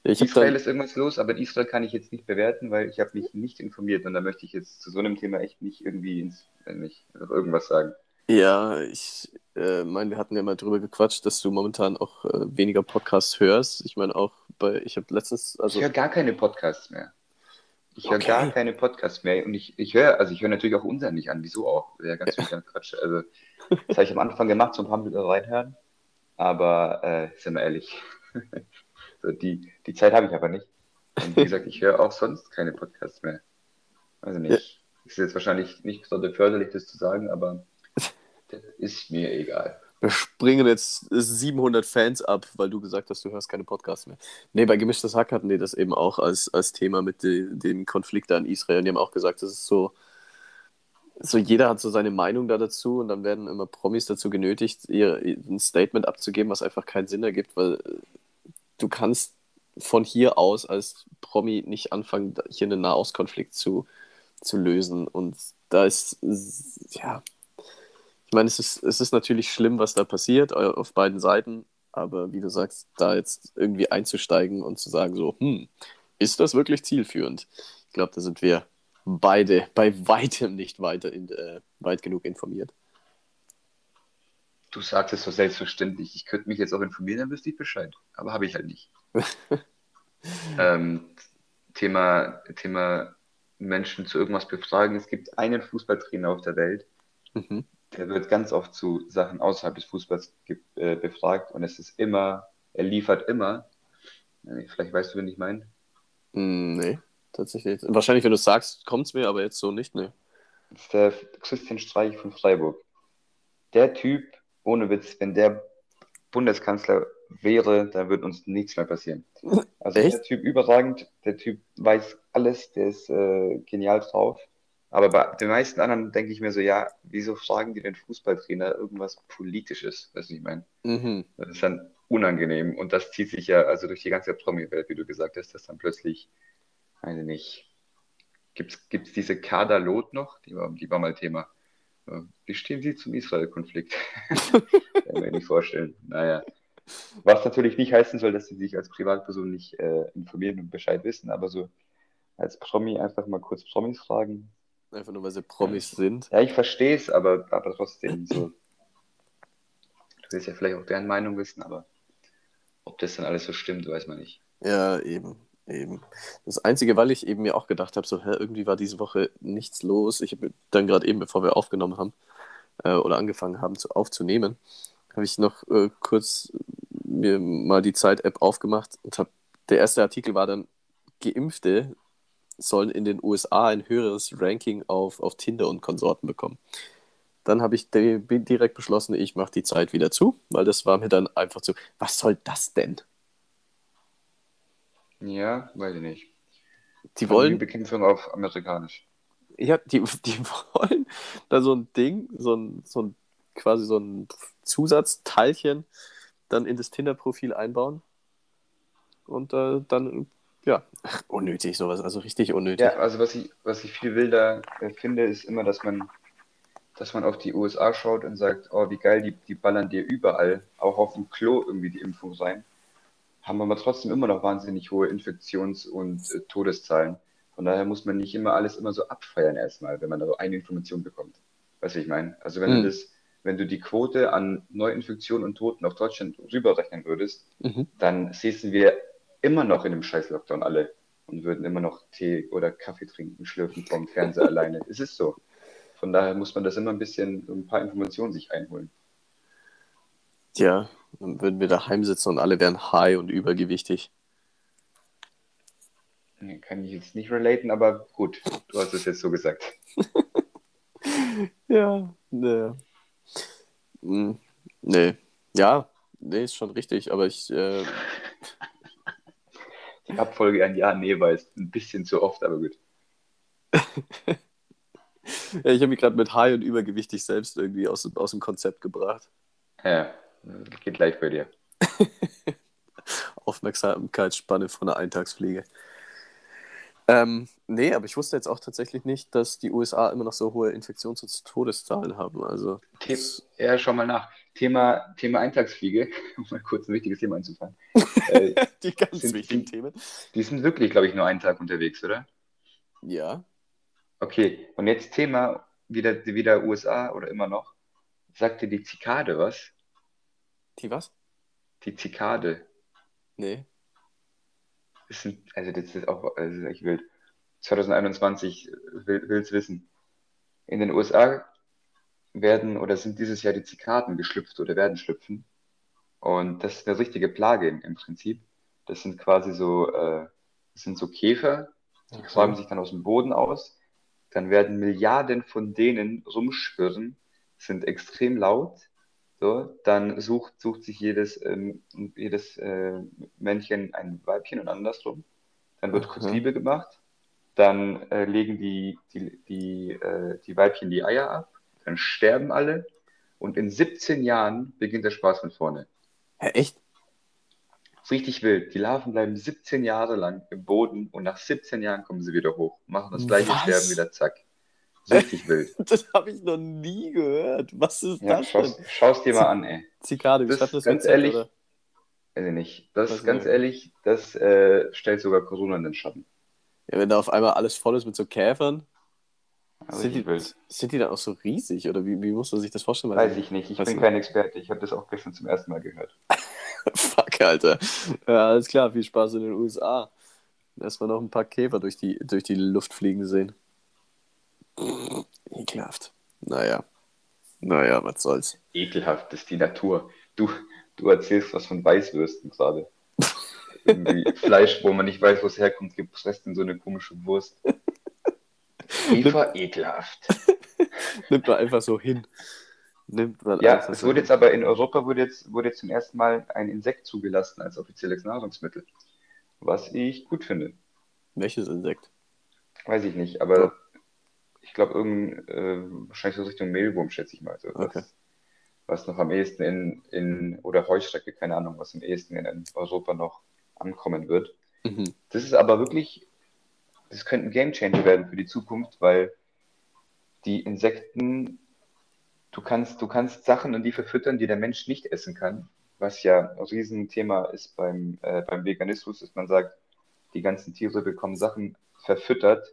Ich Israel ist irgendwas los, aber in Israel kann ich jetzt nicht bewerten, weil ich habe mich nicht informiert und da möchte ich jetzt zu so einem Thema echt nicht irgendwie ins, nicht, also irgendwas sagen. Ja, ich äh, meine, wir hatten ja mal drüber gequatscht, dass du momentan auch äh, weniger Podcasts hörst. Ich meine auch bei, ich habe letztens, also. Ich höre gar keine Podcasts mehr. Ich höre okay. gar keine Podcasts mehr und ich, ich höre, also ich höre natürlich auch unseren nicht an, wieso auch? Ja, ganz viel. Quatsch. Also, das habe ich am Anfang gemacht, so ein paar Minuten reinhören, aber äh, sind wir ehrlich, so die, die Zeit habe ich aber nicht. Und wie gesagt, ich höre auch sonst keine Podcasts mehr. Also nicht. Ja. Ist jetzt wahrscheinlich nicht besonders förderlich, das zu sagen, aber das ist mir egal. Wir springen jetzt 700 Fans ab, weil du gesagt hast, du hörst keine Podcasts mehr. Nee, bei Gemischtes Hack hatten die das eben auch als, als Thema mit de, dem Konflikt da in Israel. Und die haben auch gesagt, das ist so, so jeder hat so seine Meinung da dazu und dann werden immer Promis dazu genötigt, ihr ein Statement abzugeben, was einfach keinen Sinn ergibt, weil du kannst von hier aus als Promi nicht anfangen, hier einen Nahostkonflikt zu, zu lösen. Und da ist, ja, ich meine, es ist, es ist natürlich schlimm, was da passiert auf beiden Seiten, aber wie du sagst, da jetzt irgendwie einzusteigen und zu sagen, so, hm, ist das wirklich zielführend? Ich glaube, da sind wir beide bei weitem nicht weiter in, äh, weit genug informiert. Du sagst es so selbstverständlich. Ich könnte mich jetzt auch informieren, dann wüsste ich Bescheid. Aber habe ich halt nicht. ähm, Thema, Thema Menschen zu irgendwas befragen. Es gibt einen Fußballtrainer auf der Welt, mhm der wird ganz oft zu Sachen außerhalb des Fußballs äh, befragt und es ist immer, er liefert immer. Vielleicht weißt du, wen ich meine? Hm, nee, tatsächlich. Wahrscheinlich, wenn du es sagst, kommt es mir, aber jetzt so nicht, ne? Das ist der Christian Streich von Freiburg. Der Typ, ohne Witz, wenn der Bundeskanzler wäre, dann würde uns nichts mehr passieren. Also Echt? der Typ überragend, der Typ weiß alles, der ist äh, genial drauf. Aber bei den meisten anderen denke ich mir so, ja, wieso fragen die den Fußballtrainer irgendwas Politisches? Weißt du, ich meine? Mhm. Das ist dann unangenehm. Und das zieht sich ja also durch die ganze Promi-Welt, wie du gesagt hast, dass dann plötzlich, weiß ich nicht, gibt es diese Kader Lot noch? Die war, die war mal Thema. Wie stehen Sie zum Israel-Konflikt? Kann mir nicht vorstellen. Naja. Was natürlich nicht heißen soll, dass sie sich als Privatperson nicht äh, informieren und Bescheid wissen, aber so als Promi einfach mal kurz Promis fragen, Einfach nur, weil sie Promis sind. Ja, ich verstehe es, aber, aber trotzdem so. Du willst ja vielleicht auch deren Meinung wissen, aber ob das dann alles so stimmt, weiß man nicht. Ja, eben. Eben. Das Einzige, weil ich eben mir auch gedacht habe, so, hä, irgendwie war diese Woche nichts los. Ich habe dann gerade eben, bevor wir aufgenommen haben äh, oder angefangen haben zu, aufzunehmen, habe ich noch äh, kurz mir mal die Zeit-App aufgemacht und habe, der erste Artikel war dann, Geimpfte sollen in den USA ein höheres Ranking auf, auf Tinder und Konsorten bekommen. Dann habe ich direkt beschlossen, ich mache die Zeit wieder zu, weil das war mir dann einfach zu. Was soll das denn? Ja, weiß ich nicht. Die wollen. Die Bekämpfung auf amerikanisch. Ja, die, die wollen da so ein Ding, so ein, so ein quasi so ein Zusatzteilchen dann in das Tinder-Profil einbauen und äh, dann ja, unnötig sowas, also richtig unnötig. Ja, also was ich, was ich viel wilder äh, finde, ist immer, dass man, dass man auf die USA schaut und sagt, oh, wie geil, die, die ballern dir überall, auch auf dem Klo irgendwie die Impfung rein. Haben aber trotzdem immer noch wahnsinnig hohe Infektions- und äh, Todeszahlen. Von daher muss man nicht immer alles immer so abfeiern erstmal, wenn man da so eine Information bekommt. Weißt du, ich meine? Also wenn mhm. du das, wenn du die Quote an Neuinfektionen und Toten auf Deutschland rüberrechnen würdest, mhm. dann säßen wir immer noch in dem scheiß Lockdown alle und würden immer noch Tee oder Kaffee trinken, schlürfen vom Fernseher alleine. Es ist so. Von daher muss man das immer ein bisschen, ein paar Informationen sich einholen. Ja, dann würden wir daheim sitzen und alle wären high und übergewichtig. Kann ich jetzt nicht relaten, aber gut, du hast es jetzt so gesagt. ja, ne. Nee. Ja, nee, ist schon richtig, aber ich. Äh... Die Abfolge an Ja, nee war jetzt ein bisschen zu oft, aber gut. ja, ich habe mich gerade mit High und übergewichtig selbst irgendwie aus, aus dem Konzept gebracht. Ja, geht gleich bei dir. Aufmerksamkeitsspanne von einer Eintagsfliege. Ähm, nee, aber ich wusste jetzt auch tatsächlich nicht, dass die USA immer noch so hohe Infektions- und Todeszahlen haben. Also, The ja, schau mal nach. Thema, Thema Eintagsfliege, um mal kurz ein wichtiges Thema anzufangen. äh, die ganz sind, wichtigen die, Themen. Die sind wirklich, glaube ich, nur einen Tag unterwegs, oder? Ja. Okay, und jetzt Thema wieder, wieder USA oder immer noch. Sagt dir die Zikade was? Die was? Die Zikade. Nee. Das sind, also das ist auch das ist echt wild. 2021 will es wissen. In den USA werden oder sind dieses Jahr die Zikaden geschlüpft oder werden schlüpfen. Und das ist eine richtige Plage im, im Prinzip. Das sind quasi so, äh, das sind so Käfer, die okay. graben sich dann aus dem Boden aus. Dann werden Milliarden von denen rumschwirren, sind extrem laut. So, dann sucht, sucht sich jedes, ähm, jedes äh, Männchen ein Weibchen und andersrum. Dann wird kurz Liebe gemacht. Dann äh, legen die, die, die, äh, die Weibchen die Eier ab. Dann sterben alle. Und in 17 Jahren beginnt der Spaß von vorne. Ja, echt? Richtig wild. Die Larven bleiben 17 Jahre lang im Boden und nach 17 Jahren kommen sie wieder hoch, machen das gleiche, Was? sterben wieder, zack. Richtig wild. Das habe ich noch nie gehört. Was ist ja, das denn? Schau es dir mal an, ey. Zikade, wie das, das ganz ehrlich, oder? Ich nicht. Das ist ganz ehrlich, das äh, stellt sogar Corona in den Schatten. Ja, wenn da auf einmal alles voll ist mit so Käfern. Also sind, die, wild. sind die dann auch so riesig oder wie, wie muss man sich das vorstellen? Weiß ich nicht. Ich bin nicht. kein Experte. Ich habe das auch gestern zum ersten Mal gehört. Fuck, Alter. Ja, alles klar. Viel Spaß in den USA. Erstmal noch ein paar Käfer durch die, durch die Luft fliegen sehen. Ekelhaft. Naja. Naja, was soll's. Ekelhaft, ist die Natur. Du, du erzählst was von Weißwürsten gerade. Fleisch, wo man nicht weiß, wo es herkommt, gepresst in so eine komische Wurst. Eva, ekelhaft. Nimmt man einfach so hin. Nimmt man ja, es wurde hin. jetzt aber in Europa wurde jetzt, wurde jetzt zum ersten Mal ein Insekt zugelassen als offizielles Nahrungsmittel. Was ich gut finde. Welches Insekt? Weiß ich nicht, aber ich glaube, irgendein, äh, wahrscheinlich so Richtung Mehlwurm, schätze ich mal. Also okay. was noch am ehesten in, in, oder Heuschrecke, keine Ahnung, was am ehesten in Europa noch ankommen wird. Mhm. Das ist aber wirklich, das könnte ein Gamechanger werden für die Zukunft, weil die Insekten, du kannst, du kannst Sachen an die verfüttern, die der Mensch nicht essen kann, was ja ein Riesenthema ist beim, äh, beim Veganismus, dass man sagt, die ganzen Tiere bekommen Sachen verfüttert,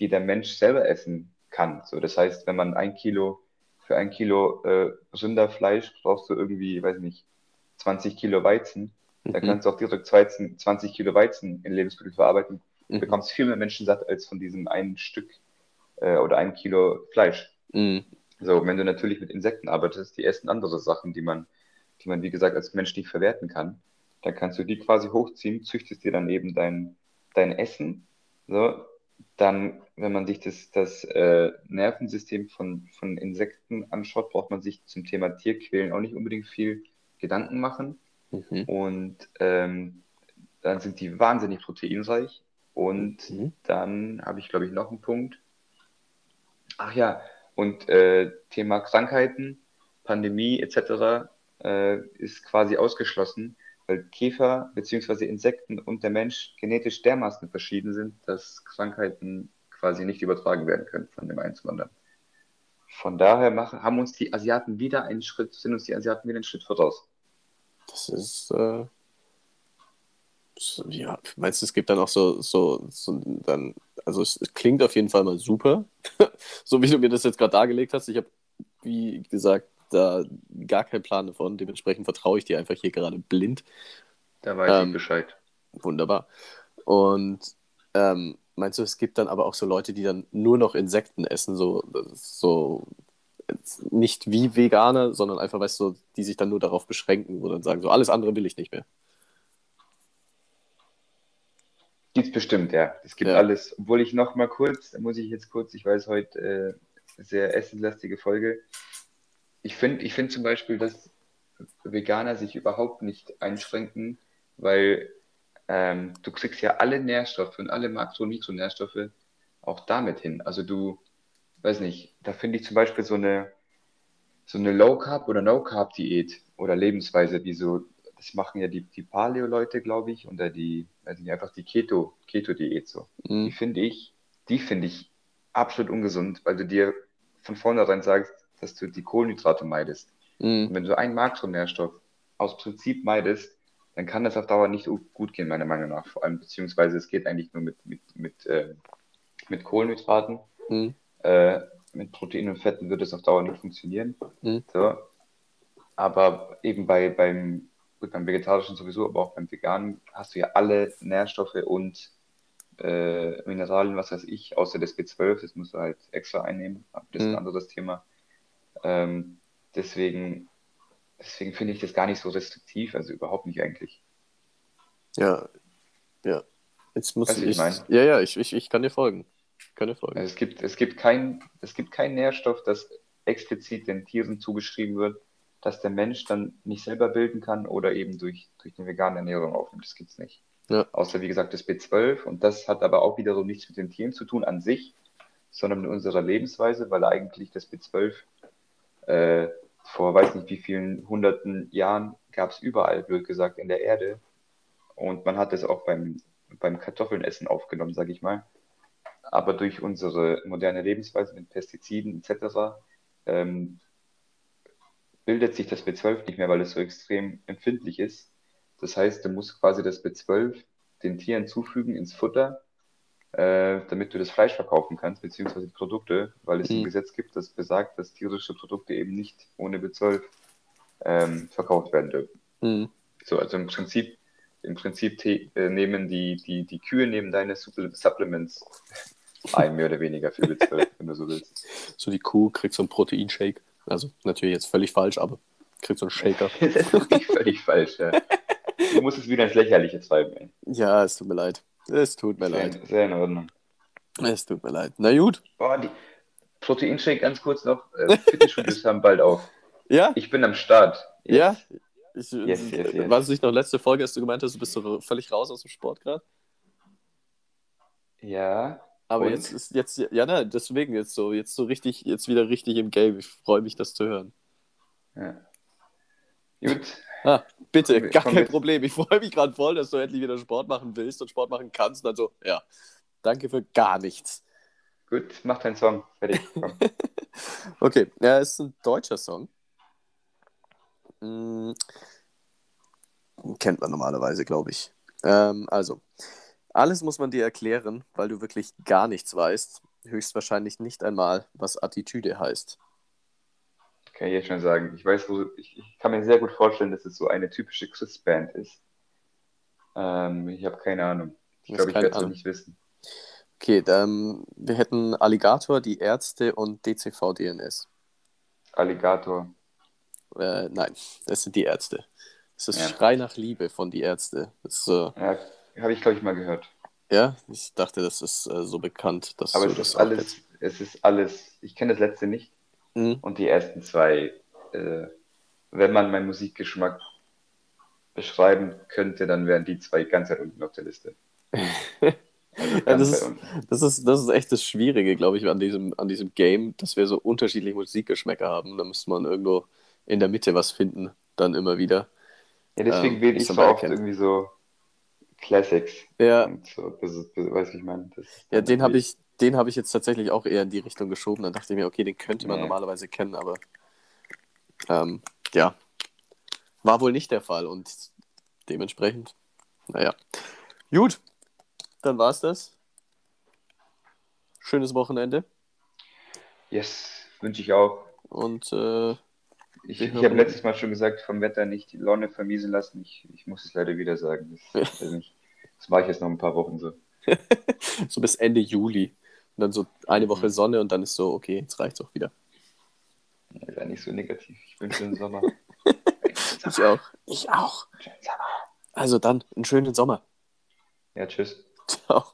die der Mensch selber essen kann. So, das heißt, wenn man ein Kilo für ein Kilo äh, Rinderfleisch brauchst du irgendwie, weiß nicht, 20 Kilo Weizen. Mhm. Dann kannst du auch direkt 20 Kilo Weizen in Lebensmittel verarbeiten. Mhm. bekommst viel mehr Menschen satt als von diesem einen Stück äh, oder ein Kilo Fleisch. Mhm. So, wenn du natürlich mit Insekten arbeitest, die essen andere Sachen, die man, die man, wie gesagt, als Mensch nicht verwerten kann. Dann kannst du die quasi hochziehen, züchtest dir dann eben dein, dein Essen. So, dann, wenn man sich das, das äh, Nervensystem von, von Insekten anschaut, braucht man sich zum Thema Tierquälen auch nicht unbedingt viel Gedanken machen. Mhm. Und ähm, dann sind die wahnsinnig proteinreich. Und mhm. dann habe ich, glaube ich, noch einen Punkt. Ach ja, und äh, Thema Krankheiten, Pandemie etc. Äh, ist quasi ausgeschlossen weil Käfer bzw. Insekten und der Mensch genetisch dermaßen verschieden sind, dass Krankheiten quasi nicht übertragen werden können von dem einen zum anderen. Von daher machen, haben uns die Asiaten wieder einen Schritt, sind uns die Asiaten wieder einen Schritt voraus. Das ist, äh, ja, meinst du, es gibt dann auch so, so, so dann, also es klingt auf jeden Fall mal super, so wie du mir das jetzt gerade dargelegt hast. Ich habe, wie gesagt, da gar keinen Plan davon. Dementsprechend vertraue ich dir einfach hier gerade blind. Da weiß ähm, ich Bescheid. Wunderbar. Und ähm, meinst du, es gibt dann aber auch so Leute, die dann nur noch Insekten essen, so, so nicht wie Veganer, sondern einfach, weißt du, die sich dann nur darauf beschränken, wo dann sagen, so alles andere will ich nicht mehr. Gibt es bestimmt, ja. Es gibt ja. alles. Obwohl ich noch mal kurz, da muss ich jetzt kurz, ich weiß heute äh, sehr essenslastige Folge, ich finde ich find zum Beispiel, dass Veganer sich überhaupt nicht einschränken, weil ähm, du kriegst ja alle Nährstoffe und alle Makro- und Mikronährstoffe auch damit hin. Also du, weiß nicht, da finde ich zum Beispiel so eine, so eine Low-Carb- oder No-Carb-Diät oder Lebensweise, wie so, das machen ja die, die Paleo-Leute, glaube ich, oder die, weiß nicht, einfach die Keto, Keto-Diät so. Mhm. Die finde ich, die finde ich absolut ungesund, weil du dir von vornherein sagst, dass du die Kohlenhydrate meidest. Mhm. Wenn du einen Makronährstoff aus Prinzip meidest, dann kann das auf Dauer nicht gut gehen, meiner Meinung nach. Vor allem, beziehungsweise es geht eigentlich nur mit, mit, mit, äh, mit Kohlenhydraten. Mhm. Äh, mit Proteinen und Fetten wird es auf Dauer nicht funktionieren. Mhm. So. Aber eben bei, beim, gut, beim Vegetarischen sowieso, aber auch beim Veganen hast du ja alle Nährstoffe und äh, Mineralien, was weiß ich, außer das B12, das musst du halt extra einnehmen. Das ist ein mhm. anderes Thema. Ähm, deswegen deswegen finde ich das gar nicht so restriktiv, also überhaupt nicht eigentlich. Ja, ja. Jetzt muss ich, ich ja, ja, ich, ich, ich kann dir folgen. kann dir folgen. Also es gibt, es gibt kein, es gibt keinen Nährstoff, das explizit den Tieren zugeschrieben wird, dass der Mensch dann nicht selber bilden kann oder eben durch, durch eine vegane Ernährung aufnimmt. Das gibt es nicht. Ja. Außer wie gesagt das B12 und das hat aber auch wiederum nichts mit den Tieren zu tun an sich, sondern mit unserer Lebensweise, weil eigentlich das B12 äh, vor weiß nicht wie vielen hunderten Jahren gab es überall, blöd gesagt, in der Erde. Und man hat es auch beim, beim Kartoffelnessen aufgenommen, sage ich mal. Aber durch unsere moderne Lebensweise mit Pestiziden etc. Ähm, bildet sich das B12 nicht mehr, weil es so extrem empfindlich ist. Das heißt, du musst quasi das B12 den Tieren zufügen ins Futter, äh, damit du das Fleisch verkaufen kannst, beziehungsweise die Produkte, weil es mhm. ein Gesetz gibt, das besagt, dass tierische Produkte eben nicht ohne B12 ähm, verkauft werden dürfen. Mhm. So, also im Prinzip, im Prinzip äh, nehmen die, die, die Kühe nehmen deine Supplements ein, mehr oder weniger für B12, wenn du so willst. So die Kuh kriegt so einen Proteinshake. Also natürlich jetzt völlig falsch, aber kriegt so einen Shaker. das ist völlig falsch, ja. Du musst es wieder ins Lächerliche treiben, ey. Ja, es tut mir leid. Es tut mir sehr, leid. Sehr in Ordnung. Es tut mir leid. Na gut. Boah, die Proteinshake ganz kurz noch. Äh, Fitnessstudios haben bald auf. Ja? Ich bin am Start. Yes. Ja? Ich, yes, yes, yes. War es nicht noch letzte Folge, als du gemeint hast, du bist so völlig raus aus dem Sport gerade? Ja. Aber und? jetzt ist jetzt, ja, na, deswegen jetzt so, jetzt so richtig, jetzt wieder richtig im Game. Ich freue mich, das zu hören. Ja. Gut. Ah, bitte, gar kein Problem. Ich freue mich gerade voll, dass du endlich wieder Sport machen willst und Sport machen kannst. Und dann so, ja, danke für gar nichts. Gut, mach deinen Song. Fertig. okay, ja, es ist ein deutscher Song. Hm, kennt man normalerweise, glaube ich. Ähm, also, alles muss man dir erklären, weil du wirklich gar nichts weißt. Höchstwahrscheinlich nicht einmal, was Attitüde heißt kann ich jetzt schon sagen. Ich weiß, wo, ich, ich kann mir sehr gut vorstellen, dass es so eine typische Chris-Band ist. Ähm, ich habe keine Ahnung. Ich glaube, ich werde es nicht wissen. Okay, dann wir hätten Alligator, die Ärzte und DCV-DNS. Alligator. Äh, nein, das sind die Ärzte. Das ist ja. Schrei nach Liebe von die Ärzte. Das äh, ja, habe ich, glaube ich, mal gehört. Ja, ich dachte, das ist äh, so bekannt. Dass Aber es ist alles, es ist alles, ich kenne das letzte nicht, Mhm. Und die ersten zwei, äh, wenn man meinen Musikgeschmack beschreiben könnte, dann wären die zwei ganz weit unten auf der Liste. Also ja, das, ist, das, ist, das ist echt das Schwierige, glaube ich, an diesem, an diesem Game, dass wir so unterschiedliche Musikgeschmäcker haben. Da müsste man irgendwo in der Mitte was finden, dann immer wieder. Ja, deswegen ähm, wähle ich so oft irgendwie so Classics. Ja. Und so, das ist, das, weißt du, ich meine? Ja, den habe ich, den habe ich jetzt tatsächlich auch eher in die Richtung geschoben. Dann dachte ich mir, okay, den könnte man nee. normalerweise kennen, aber ähm, ja, war wohl nicht der Fall und dementsprechend, naja. Gut, dann war es das. Schönes Wochenende. Yes, wünsche ich auch. Und äh, ich, ich habe letztes Mal schon gesagt, vom Wetter nicht die Laune vermiesen lassen. Ich, ich muss es leider wieder sagen. Das, das mache ich jetzt noch ein paar Wochen so. so bis Ende Juli. Und dann so eine Woche mhm. Sonne und dann ist so, okay, jetzt reicht es auch wieder. Ja, gar nicht so negativ. Ich wünsche den Sommer. ich auch. Ich auch. Also dann, einen schönen Sommer. Ja, tschüss. Ciao.